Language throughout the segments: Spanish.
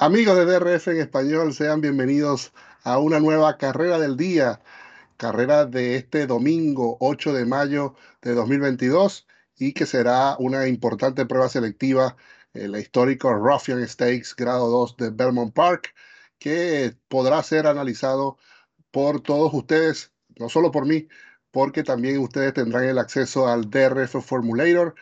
Amigos de DRF en español, sean bienvenidos a una nueva carrera del día, carrera de este domingo 8 de mayo de 2022 y que será una importante prueba selectiva, el histórico Ruffian Stakes grado 2 de Belmont Park, que podrá ser analizado por todos ustedes, no solo por mí, porque también ustedes tendrán el acceso al DRF Formulator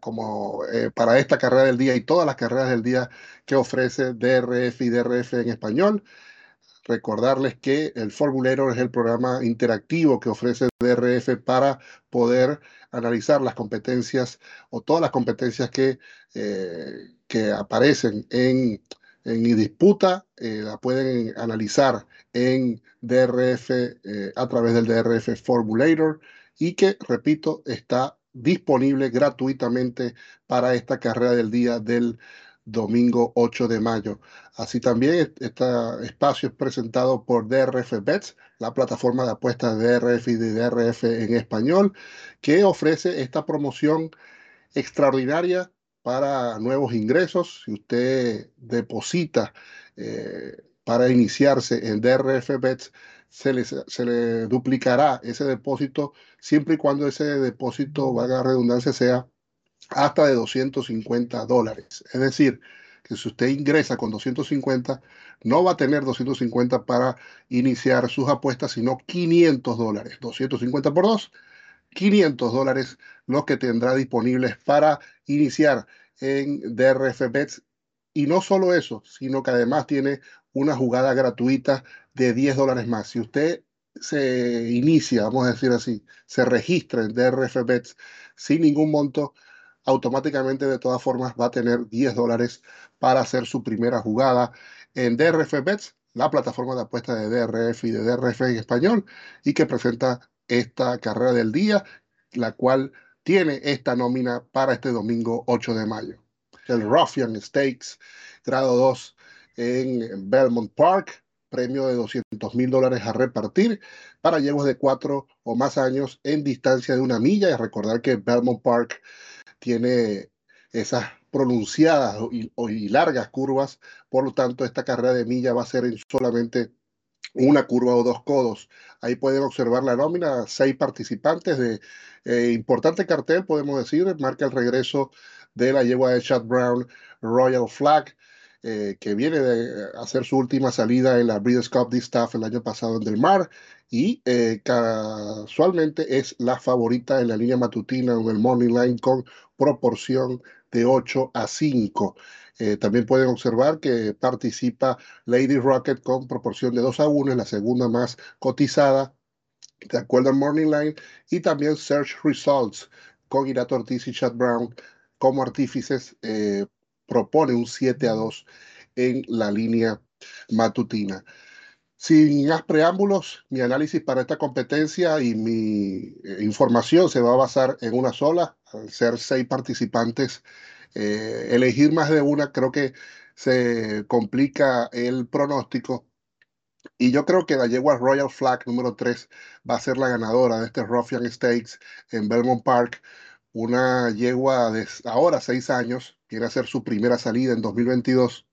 como eh, para esta carrera del día y todas las carreras del día que ofrece DRF y DRF en español. Recordarles que el Formulator es el programa interactivo que ofrece DRF para poder analizar las competencias o todas las competencias que, eh, que aparecen en, en disputa, eh, la pueden analizar en DRF a través del DRF Formulator y que, repito, está disponible gratuitamente para esta carrera del día del domingo 8 de mayo. Así también este espacio es presentado por DRF Bets, la plataforma de apuestas de DRF y de DRF en español, que ofrece esta promoción extraordinaria para nuevos ingresos. Si usted deposita eh, para iniciarse en DRF Bets, se le, se duplicará ese depósito siempre y cuando ese depósito, valga redundancia, sea hasta de 250 dólares. Es decir, que si usted ingresa con 250, no va a tener 250 para iniciar sus apuestas, sino 500 dólares. 250 por 2, 500 dólares los que tendrá disponibles para iniciar en DRF Bets. Y no solo eso, sino que además tiene una jugada gratuita de 10 dólares más. Si usted se inicia, vamos a decir así, se registra en DRF Bets sin ningún monto, automáticamente de todas formas va a tener 10 dólares para hacer su primera jugada en DRF Bets, la plataforma de apuestas de DRF y de DRF en español, y que presenta esta carrera del día, la cual tiene esta nómina para este domingo 8 de mayo. El Ruffian Stakes, grado 2 en Belmont Park, premio de 200 mil dólares a repartir para yeguas de cuatro o más años en distancia de una milla. Y recordar que Belmont Park tiene esas pronunciadas y, largas curvas, por lo tanto esta carrera de milla va a ser en solamente una curva o dos codos. Ahí pueden observar la nómina, seis participantes de eh, importante cartel, podemos decir, marca el regreso de la yegua de Chad Brown Royal Flag, eh, que viene de eh, hacer su última salida en la Breeders' Cup Distaff el año pasado en Del Mar y eh, casualmente es la favorita en la línea matutina en el Morning Line con proporción de 8 a 5. también pueden observar que participa Lady Rocket con proporción de 2 a 1, es la segunda más cotizada de acuerdo al Morning Line, y también Search Results con Irato Ortiz y Chad Brown como artífices propone un 7 a 2 en la línea matutina. Sin más preámbulos, mi análisis para esta competencia y mi eh, información se va a basar en una sola. Al ser seis participantes, eh, elegir más de una creo que se complica el pronóstico. Y yo creo que la yegua Royal Flag número 3 va a ser la ganadora de este Ruffian Stakes en Belmont Park. Una yegua de ahora seis años, quiere hacer su primera salida en 2022.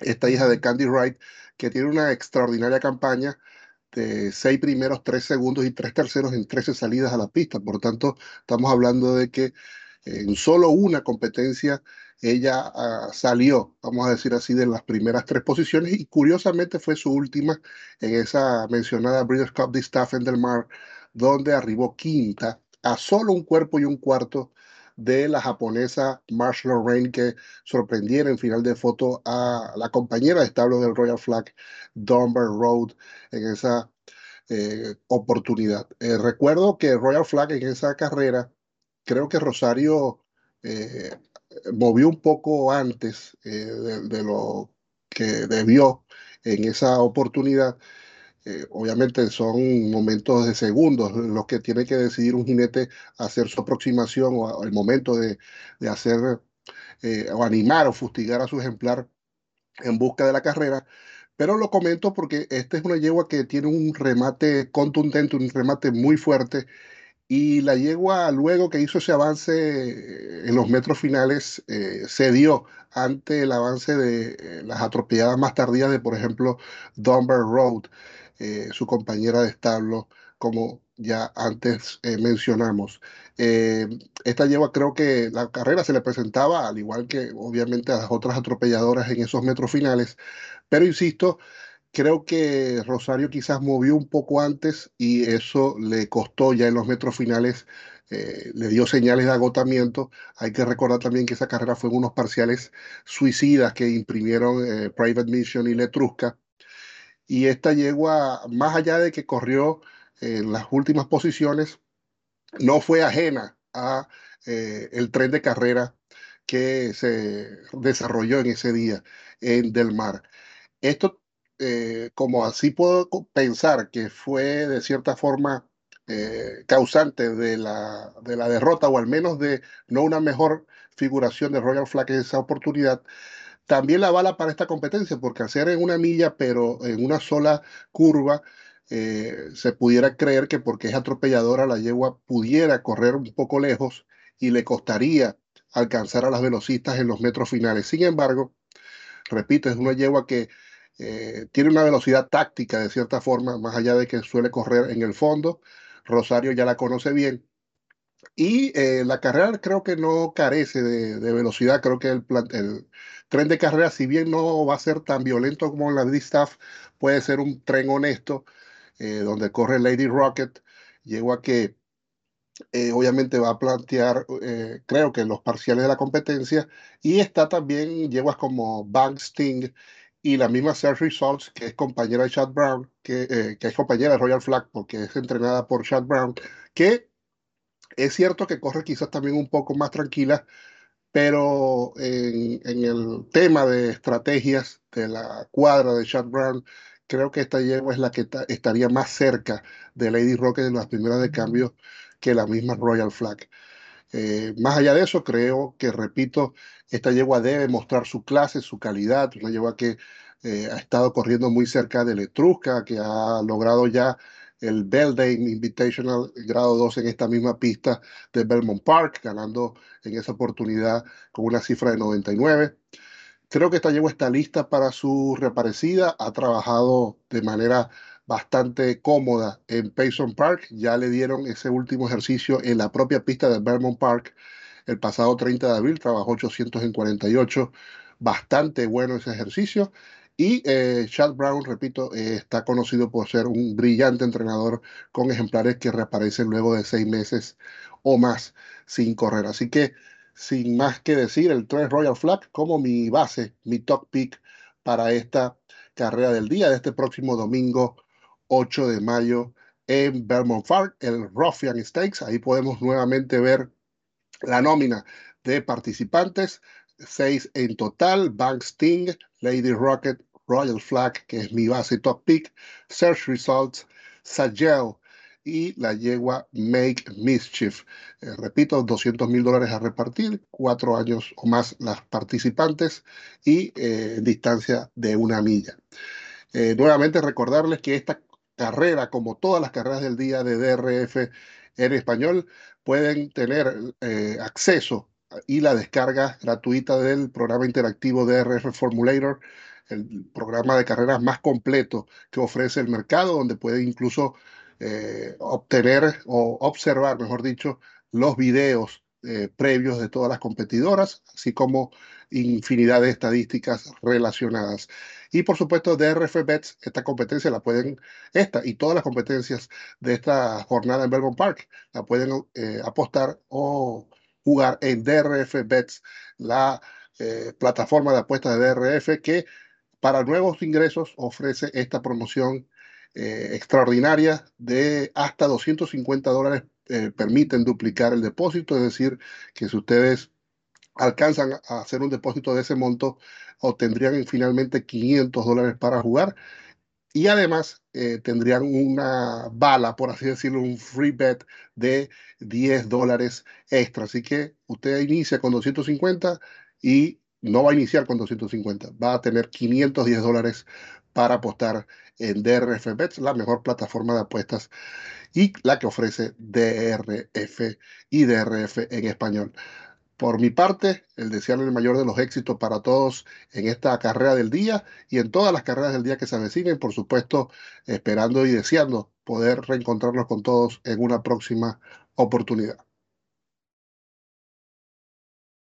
Esta hija de Candy Wright, que tiene una extraordinaria campaña de seis primeros, tres segundos y tres terceros en 13 salidas a la pista. Por tanto, estamos hablando de que en solo una competencia ella ah, salió, vamos a decir así, de las primeras tres posiciones y curiosamente fue su última en esa mencionada Breeders' Cup de Staff en Del Mar, donde arribó quinta a solo un cuerpo y un cuarto de la japonesa Marshall Lorraine que sorprendiera en final de foto a la compañera de establo del Royal Flag, Dunbar Road, en esa eh, oportunidad. Eh, recuerdo que Royal Flag en esa carrera, creo que Rosario eh, movió un poco antes de lo que debió en esa oportunidad eh, obviamente son momentos de segundos los que tiene que decidir un jinete hacer su aproximación o el momento de, hacer eh, o animar o fustigar a su ejemplar en busca de la carrera. Pero lo comento porque esta es una yegua que tiene un remate contundente, un remate muy fuerte Y la yegua, luego que hizo ese avance eh, en los metros finales, eh, cedió ante el avance de las atropelladas más tardías de, por ejemplo, Dunbar Road, su compañera de establo, como ya antes mencionamos. esta yegua creo que la carrera se le presentaba, al igual que obviamente a las otras atropelladoras en esos metros finales, pero insisto, Creo que Rosario quizás movió un poco antes y eso le costó ya en los metros finales, eh, le dio señales de agotamiento. Hay que recordar también que esa carrera fue en unos parciales suicidas que imprimieron eh, Private Mission y Letrusca. Y esta yegua, más allá de que corrió en las últimas posiciones, no fue ajena a eh, el tren de carrera que se desarrolló en ese día en Del Mar. Esto eh, como así puedo pensar que fue de cierta forma eh, causante de la, de la derrota o al menos de no una mejor figuración de Royal Flag en esa oportunidad, también la bala para esta competencia, porque hacer en una milla, pero en una sola curva, eh, se pudiera creer que porque es atropelladora la yegua pudiera correr un poco lejos y le costaría alcanzar a las velocistas en los metros finales. Sin embargo, repito, es una yegua que eh, tiene una velocidad táctica de cierta forma, más allá de que suele correr en el fondo. Rosario ya la conoce bien. Y eh, la carrera creo que no carece de, velocidad. Creo que el, el, tren de carrera, si bien no va a ser tan violento como la D-Staff, puede ser un tren honesto eh, donde corre Lady Rocket. Llego a que obviamente va a plantear, creo que los parciales de la competencia. Y está también yeguas como Bank Sting y la misma Search Results, que es compañera de Chad Brown, que, eh, que es compañera de Royal Flag, porque es entrenada por Chad Brown, que es cierto que corre quizás también un poco más tranquila, pero en, el tema de estrategias de la cuadra de Chad Brown, creo que esta yegua es la que estaría más cerca de Lady Rocket en las primeras de cambio que la misma Royal Flag. Eh, más allá de eso, creo que, repito, esta yegua debe mostrar su clase, su calidad, una yegua que eh, ha estado corriendo muy cerca de Letrusca, que ha logrado ya el Beldame Invitational grado 2 en esta misma pista de Belmont Park, ganando en esa oportunidad con una cifra de 99. Creo que esta yegua está lista para su reaparecida, ha trabajado de manera bastante cómoda en Payson Park. Ya le dieron ese último ejercicio en la propia pista de Vermont Park el pasado 30 de abril. Trabajó 800 en 48. Bastante bueno ese ejercicio. Y eh, Chad Brown, repito, eh, está conocido por ser un brillante entrenador con ejemplares que reaparecen luego de seis meses o más sin correr. Así que, sin más que decir, el 3 Royal Flag como mi base, mi top pick para esta carrera del día de este próximo domingo 8 de mayo en Belmont Park, el Ruffian Stakes. Ahí podemos nuevamente ver la nómina de participantes, seis en total, Bank Sting, Lady Rocket, Royal Flag, que es mi base top pick, Search Results, Sagel y la yegua Make Mischief. Eh, repito, 200 mil dólares a repartir, cuatro años o más las participantes y eh, distancia de una milla. Eh, nuevamente recordarles que esta carrera, como todas las carreras del día de DRF en español, pueden tener acceso y la descarga gratuita del programa interactivo DRF Formulator, el programa de carreras más completo que ofrece el mercado, donde pueden incluso eh, obtener o observar, mejor dicho, los videos eh, previos de todas las competidoras, así como infinidad de estadísticas relacionadas. Y por supuesto, DRF Bets, esta competencia la pueden, esta y todas las competencias de esta jornada en Belmont Park, la pueden eh, apostar o jugar en DRF Bets, la eh, plataforma de apuestas de DRF que para nuevos ingresos ofrece esta promoción eh, extraordinaria de hasta 250 dólares permiten duplicar el depósito, es decir, que si ustedes alcanzan a hacer un depósito de ese monto, obtendrían finalmente 500 dólares para jugar y además eh, tendrían una bala, por así decirlo, un free bet de 10 dólares extra. Así que usted inicia con 250 y no va a iniciar con 250, va a tener 510 dólares para apostar en DRF Bets, la mejor plataforma de apuestas y la que ofrece DRF y DRF en español. Por mi parte, el desearle el mayor de los éxitos para todos en esta carrera del día y en todas las carreras del día que se avecinen, por supuesto, esperando y deseando poder reencontrarnos con todos en una próxima oportunidad.